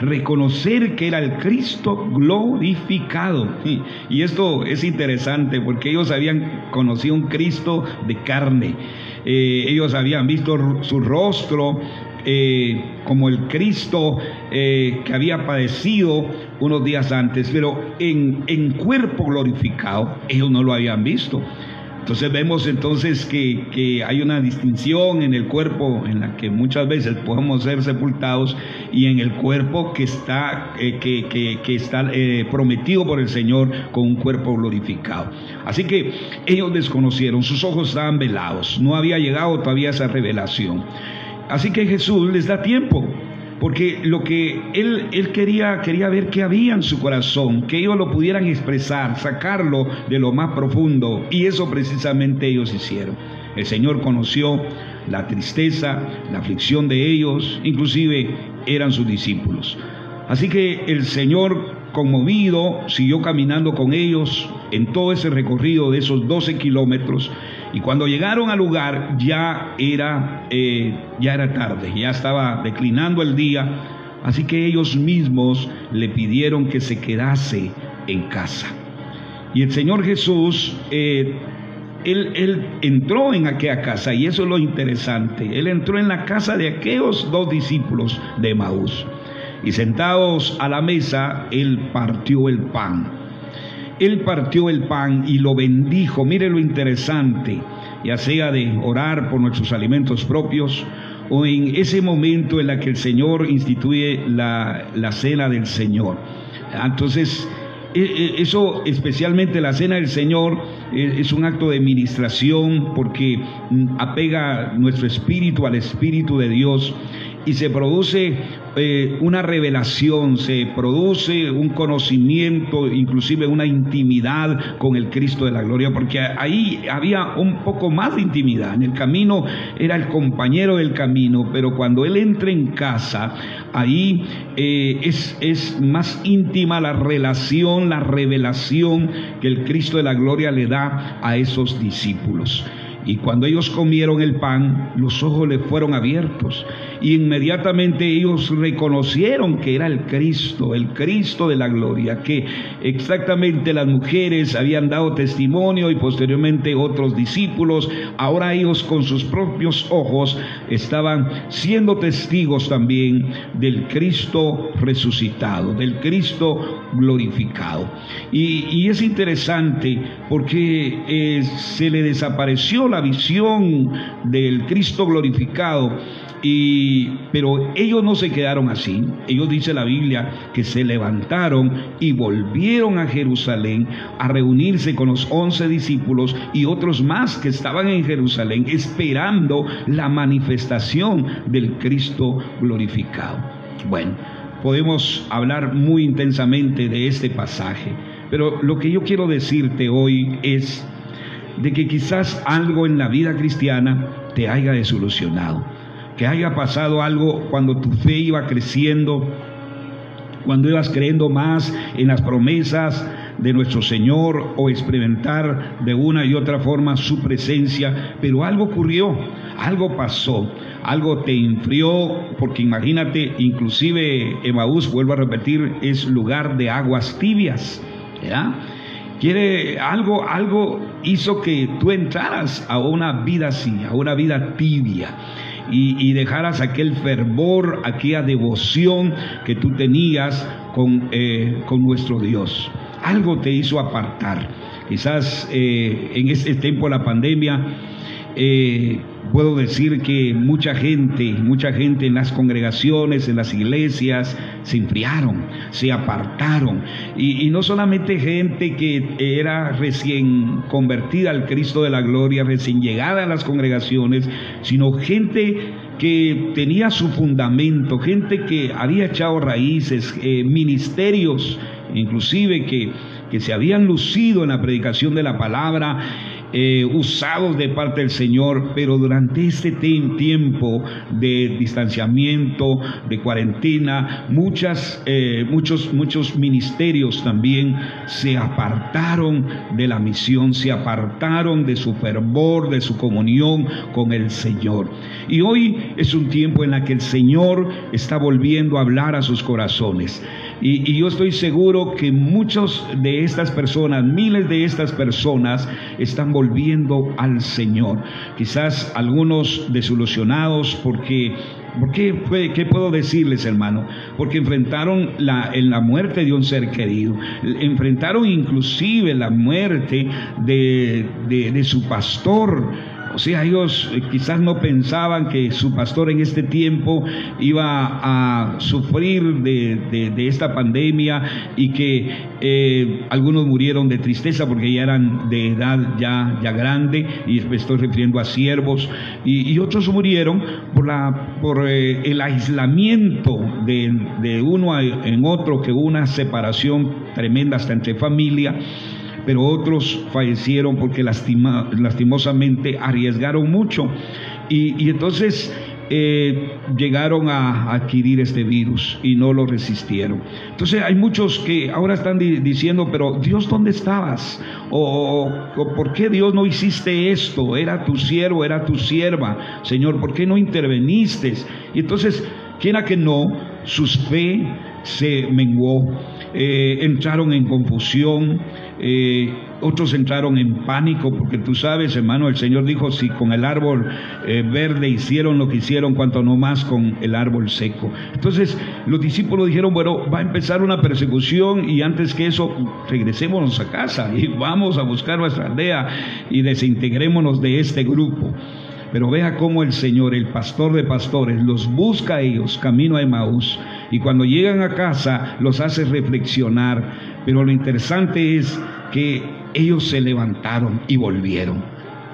reconocer que era el Cristo glorificado. Y esto es interesante porque ellos habían conocido un Cristo de carne. Eh, ellos habían visto su rostro eh, como el Cristo eh, que había padecido unos días antes, pero en, en cuerpo glorificado ellos no lo habían visto. Entonces vemos entonces que, hay una distinción en el cuerpo en la que muchas veces podemos ser sepultados y en el cuerpo que está, eh, que, está eh, prometido por el Señor con un cuerpo glorificado. Así que ellos desconocieron, sus ojos estaban velados, no había llegado todavía esa revelación. Así que Jesús les da tiempo porque lo que él, él quería, quería ver qué había en su corazón, que ellos lo pudieran expresar, sacarlo de lo más profundo, y eso precisamente ellos hicieron. El Señor conoció la tristeza, la aflicción de ellos, inclusive eran sus discípulos. Así que el Señor, conmovido, siguió caminando con ellos en todo ese recorrido de esos 12 kilómetros, y cuando llegaron al lugar ya era, eh, ya era tarde, ya estaba declinando el día, así que ellos mismos le pidieron que se quedase en casa. Y el Señor Jesús, eh, él, él, entró en aquella casa, y eso es lo interesante, él entró en la casa de aquellos dos discípulos de Maús. Y sentados a la mesa, él partió el pan él partió el pan y lo bendijo. Mire lo interesante, ya sea de orar por nuestros alimentos propios o en ese momento en la que el Señor instituye la, la cena del Señor. Entonces, e, e, eso, especialmente la cena del Señor, e, es un acto de ministración porque mm, apega nuestro espíritu al espíritu de Dios y se produce eh, una revelación, se produce un conocimiento, inclusive una intimidad con el Cristo de la gloria, porque ahí había un poco más de intimidad. En el camino era el compañero del camino, pero cuando Él entra en casa, ahí eh, es, es más íntima la relación, la revelación que el Cristo de la gloria le da a esos discípulos. Y cuando ellos comieron el pan, los ojos les fueron abiertos y inmediatamente ellos reconocieron que era el Cristo, el Cristo de la gloria, que exactamente las mujeres habían dado testimonio y posteriormente otros discípulos, ahora ellos con sus propios ojos estaban siendo testigos también del Cristo resucitado, del Cristo glorificado. Y, es interesante porque eh, se le desapareció la visión del Cristo glorificado y, pero ellos no se quedaron así. Ellos dice la Biblia que se levantaron y volvieron a Jerusalén a reunirse con los once discípulos y otros más que estaban en Jerusalén esperando la manifestación del Cristo glorificado. Bueno, podemos hablar muy intensamente de este pasaje, pero lo que yo quiero decirte hoy es de que quizás algo en la vida cristiana te haya desilusionado que haya pasado algo cuando tu fe iba creciendo, cuando ibas creyendo más en las promesas de nuestro Señor o experimentar de una y otra forma su presencia, pero algo ocurrió, algo pasó, algo te enfrió, porque imagínate, inclusive Emaús, vuelvo a repetir, es lugar de aguas tibias, ¿ya? Quiere algo, algo hizo que tú entraras a una vida así, a una vida tibia y, dejaras aquel fervor, aquella devoción que tú tenías con, eh, con nuestro Dios. Algo te hizo apartar. Quizás eh, en este tiempo de la pandemia eh, puedo decir que mucha gente, mucha gente en las congregaciones, en las iglesias, se enfriaron, se apartaron. Y, no solamente gente que era recién convertida al Cristo de la gloria, recién llegada a las congregaciones, sino gente que tenía su fundamento, gente que había echado raíces, eh, ministerios, inclusive que, que se habían lucido en la predicación de la palabra eh, usados de parte del Señor, pero durante este tiempo de distanciamiento, de cuarentena, muchas, eh, muchos, muchos ministerios también se apartaron de la misión, se apartaron de su fervor, de su comunión con el Señor. Y hoy es un tiempo en el que el Señor está volviendo a hablar a sus corazones. Y, yo estoy seguro que muchos de estas personas, miles de estas personas, están volviendo al Señor. Quizás algunos desilusionados porque ¿Por qué, qué, puedo decirles, hermano? Porque enfrentaron la, en la muerte de un ser querido, enfrentaron inclusive la muerte de, de, de su pastor o sea, ellos quizás no pensaban que su pastor en este tiempo iba a sufrir de, esta pandemia y que eh, algunos murieron de tristeza porque ya eran de edad ya, ya grande, y me estoy refiriendo a siervos, y, otros murieron por, la, por eh, el aislamiento de, de uno en otro, que hubo una separación tremenda hasta entre familia pero otros fallecieron porque lastimosamente arriesgaron mucho. Y, entonces eh, llegaron a adquirir este virus y no lo resistieron. Entonces hay muchos que ahora están diciendo, pero Dios, ¿dónde estabas? O, o, ¿por qué Dios no hiciste esto? Era tu siervo, era tu sierva. Señor, ¿por qué no interveniste? Y entonces, quiera que no, sus fe se menguó, eh, entraron en confusión, eh, otros entraron en pánico, porque tú sabes, hermano, el Señor dijo, si con el árbol eh, verde hicieron lo que hicieron, cuanto no más con el árbol seco. Entonces los discípulos dijeron, bueno, va a empezar una persecución y antes que eso, regresémonos a casa y vamos a buscar nuestra aldea y desintegrémonos de este grupo. Pero vea cómo el Señor, el pastor de pastores, los busca a ellos camino a Emaús y cuando llegan a casa los hace reflexionar. Pero lo interesante es que ellos se levantaron y volvieron.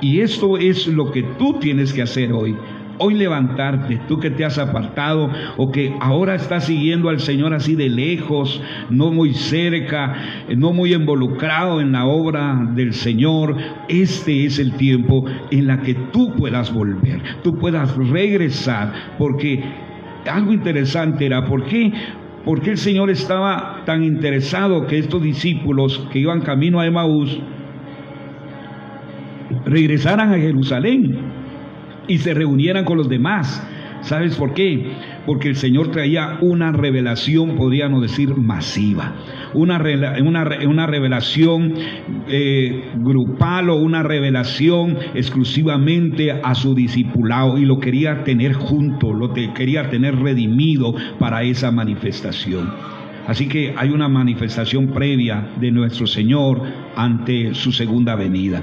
Y esto es lo que tú tienes que hacer hoy hoy levantarte, tú que te has apartado o que ahora estás siguiendo al Señor así de lejos, no muy cerca, no muy involucrado en la obra del Señor, este es el tiempo en la que tú puedas volver, tú puedas regresar, porque algo interesante era, ¿por qué? Porque el Señor estaba tan interesado que estos discípulos que iban camino a Emaús regresaran a Jerusalén y se reunieran con los demás. ¿Sabes por qué? Porque el Señor traía una revelación, podríamos decir, masiva. Una, una, una revelación eh, grupal o una revelación exclusivamente a su discipulado y lo quería tener junto, lo quería tener redimido para esa manifestación. Así que hay una manifestación previa de nuestro Señor ante su segunda venida.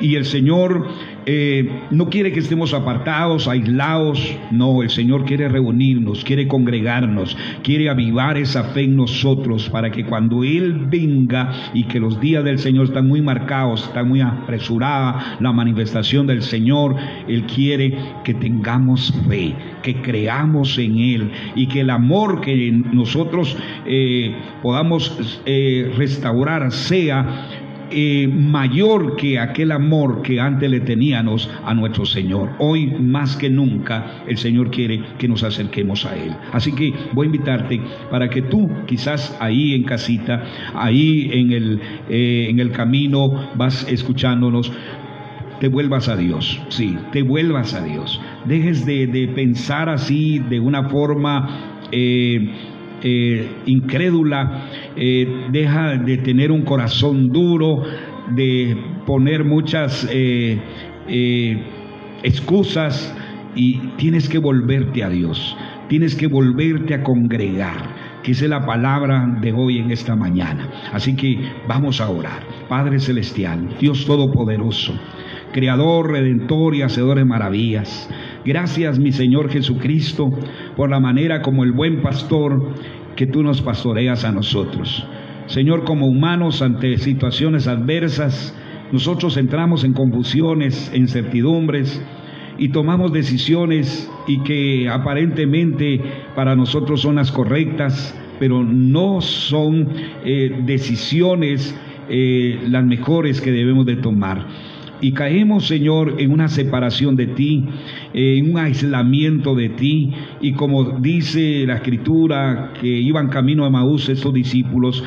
Y el Señor eh, no quiere que estemos apartados, aislados. No, el Señor quiere reunirnos, quiere congregarnos, quiere avivar esa fe en nosotros para que cuando Él venga y que los días del Señor están muy marcados, está muy apresurada la manifestación del Señor, Él quiere que tengamos fe, que creamos en Él y que el amor que nosotros eh, podamos eh, restaurar sea eh, mayor que aquel amor que antes le teníamos a nuestro Señor. Hoy más que nunca el Señor quiere que nos acerquemos a Él. Así que voy a invitarte para que tú quizás ahí en casita, ahí en el, eh, en el camino vas escuchándonos, te vuelvas a Dios, sí, te vuelvas a Dios. Dejes de, pensar así de una forma... Eh, eh, incrédula, eh, deja de tener un corazón duro, de poner muchas eh, excusas y tienes que volverte a Dios, tienes que volverte a congregar, que es la palabra de hoy en esta mañana. Así que vamos a orar. Padre Celestial, Dios Todopoderoso, Creador, Redentor y Hacedor de maravillas. Gracias, mi Señor Jesucristo, por la manera como el buen pastor que tú nos pastoreas a nosotros. Señor, como humanos ante situaciones adversas, nosotros entramos en confusiones, en incertidumbres y tomamos decisiones y que aparentemente para nosotros son las correctas, pero no son eh, decisiones eh, las mejores que debemos de tomar. Y caemos, Señor, en una separación de ti, en un aislamiento de ti. Y como dice la escritura, que iban camino a Maús estos discípulos,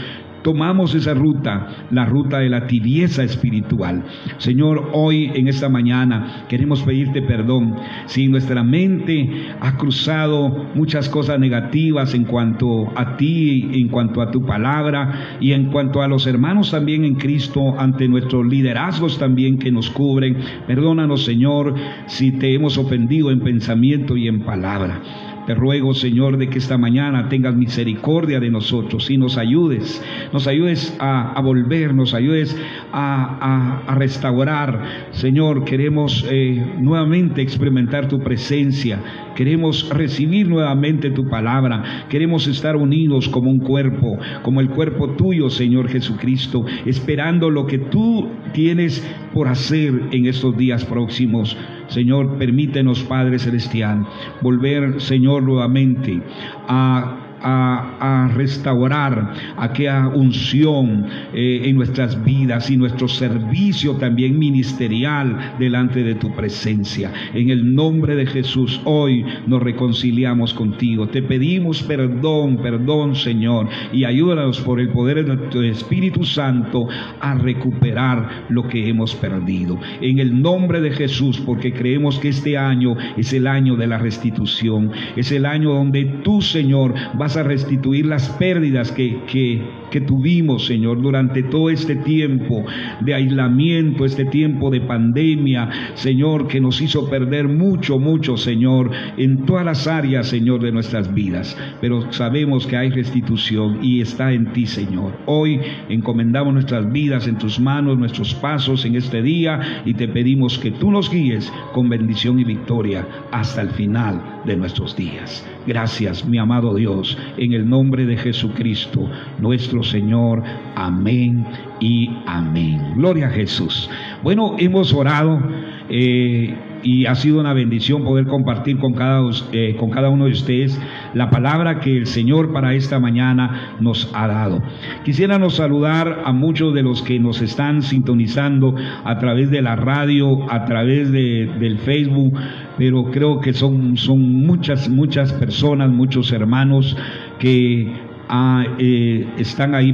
tomamos esa ruta, la ruta de la tibieza espiritual. Señor, hoy en esta mañana queremos pedirte perdón si nuestra mente ha cruzado muchas cosas negativas en cuanto a ti, en cuanto a tu palabra y en cuanto a los hermanos también en Cristo, ante nuestros liderazgos también que nos cubren. Perdónanos, Señor, si te hemos ofendido en pensamiento y en palabra. Te ruego, Señor, de que esta mañana tengas misericordia de nosotros y nos ayudes, nos ayudes a, volver, nos ayudes a, restaurar. Señor, queremos eh, nuevamente experimentar tu presencia, queremos recibir nuevamente tu palabra, queremos estar unidos como un cuerpo, como el cuerpo tuyo, Señor Jesucristo, esperando lo que tú tienes por hacer en estos días próximos. Señor, permítenos, Padre Celestial, volver, Señor, nuevamente a a, restaurar aquella unción eh, en nuestras vidas y nuestro servicio también ministerial delante de tu presencia. En el nombre de Jesús, hoy nos reconciliamos contigo. Te pedimos perdón, perdón, Señor, y ayúdanos por el poder de tu Espíritu Santo a recuperar lo que hemos perdido. En el nombre de Jesús, porque creemos que este año es el año de la restitución, es el año donde tú, Señor, a restituir las pérdidas que, que, que tuvimos, Señor, durante todo este tiempo de aislamiento, este tiempo de pandemia, Señor, que nos hizo perder mucho, mucho, Señor, en todas las áreas, Señor, de nuestras vidas. Pero sabemos que hay restitución y está en ti, Señor. Hoy encomendamos nuestras vidas en tus manos, nuestros pasos en este día y te pedimos que tú nos guíes con bendición y victoria hasta el final de nuestros días. Gracias, mi amado Dios, en el nombre de Jesucristo, nuestro Señor. Amén y amén. Gloria a Jesús. Bueno, hemos orado. Eh, y ha sido una bendición poder compartir con cada, eh, con cada uno de ustedes la palabra que el Señor para esta mañana nos ha dado. Quisiéramos saludar a muchos de los que nos están sintonizando a través de la radio, a través de, del Facebook, pero creo que son, son muchas, muchas personas, muchos hermanos que ah, eh, están ahí